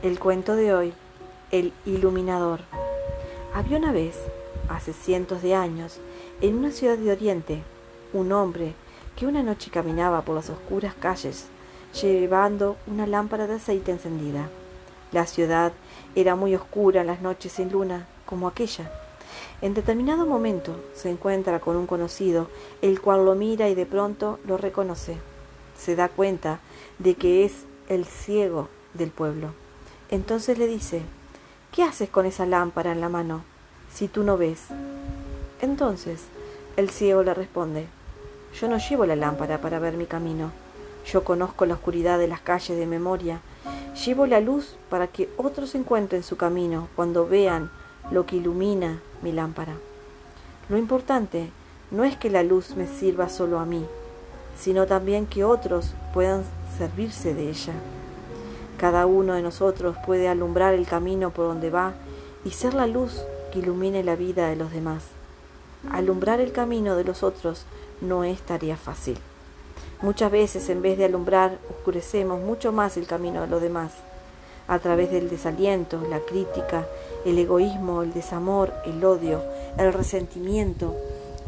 El cuento de hoy, El Iluminador. Había una vez, hace cientos de años, en una ciudad de Oriente, un hombre que una noche caminaba por las oscuras calles llevando una lámpara de aceite encendida. La ciudad era muy oscura en las noches sin luna, como aquella. En determinado momento se encuentra con un conocido, el cual lo mira y de pronto lo reconoce. Se da cuenta de que es el ciego del pueblo. Entonces le dice, ¿qué haces con esa lámpara en la mano si tú no ves? Entonces el ciego le responde, yo no llevo la lámpara para ver mi camino, yo conozco la oscuridad de las calles de memoria, llevo la luz para que otros encuentren su camino cuando vean lo que ilumina mi lámpara. Lo importante no es que la luz me sirva solo a mí, sino también que otros puedan servirse de ella. Cada uno de nosotros puede alumbrar el camino por donde va y ser la luz que ilumine la vida de los demás. Alumbrar el camino de los otros no es tarea fácil. Muchas veces en vez de alumbrar oscurecemos mucho más el camino de los demás, a través del desaliento, la crítica, el egoísmo, el desamor, el odio, el resentimiento,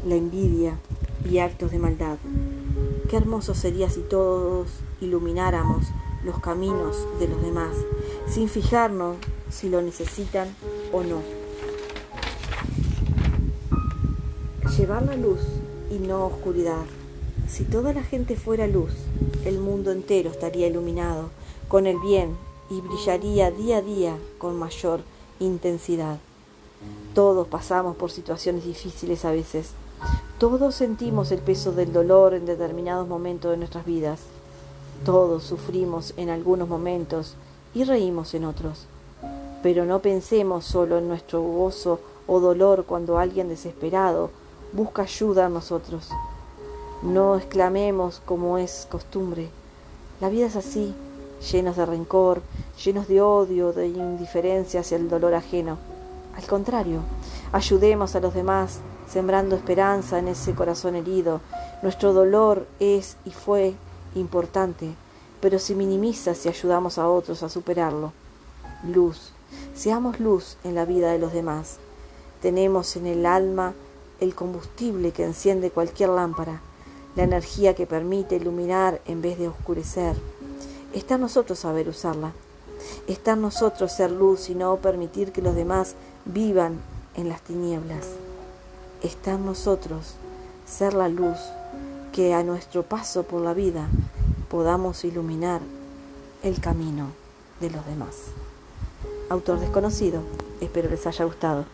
la envidia y actos de maldad. Qué hermoso sería si todos ilumináramos los caminos de los demás, sin fijarnos si lo necesitan o no. Llevar la luz y no oscuridad. Si toda la gente fuera luz, el mundo entero estaría iluminado con el bien y brillaría día a día con mayor intensidad. Todos pasamos por situaciones difíciles a veces. Todos sentimos el peso del dolor en determinados momentos de nuestras vidas. Todos sufrimos en algunos momentos y reímos en otros. Pero no pensemos solo en nuestro gozo o dolor cuando alguien desesperado busca ayuda a nosotros. No exclamemos como es costumbre. La vida es así, llenos de rencor, llenos de odio, de indiferencia hacia el dolor ajeno. Al contrario, ayudemos a los demás sembrando esperanza en ese corazón herido. Nuestro dolor es y fue importante, pero se minimiza si ayudamos a otros a superarlo. Luz, seamos luz en la vida de los demás. Tenemos en el alma el combustible que enciende cualquier lámpara, la energía que permite iluminar en vez de oscurecer. Está en nosotros saber usarla. Está en nosotros ser luz y no permitir que los demás vivan en las tinieblas. Está en nosotros ser la luz que a nuestro paso por la vida podamos iluminar el camino de los demás. Autor desconocido, espero les haya gustado.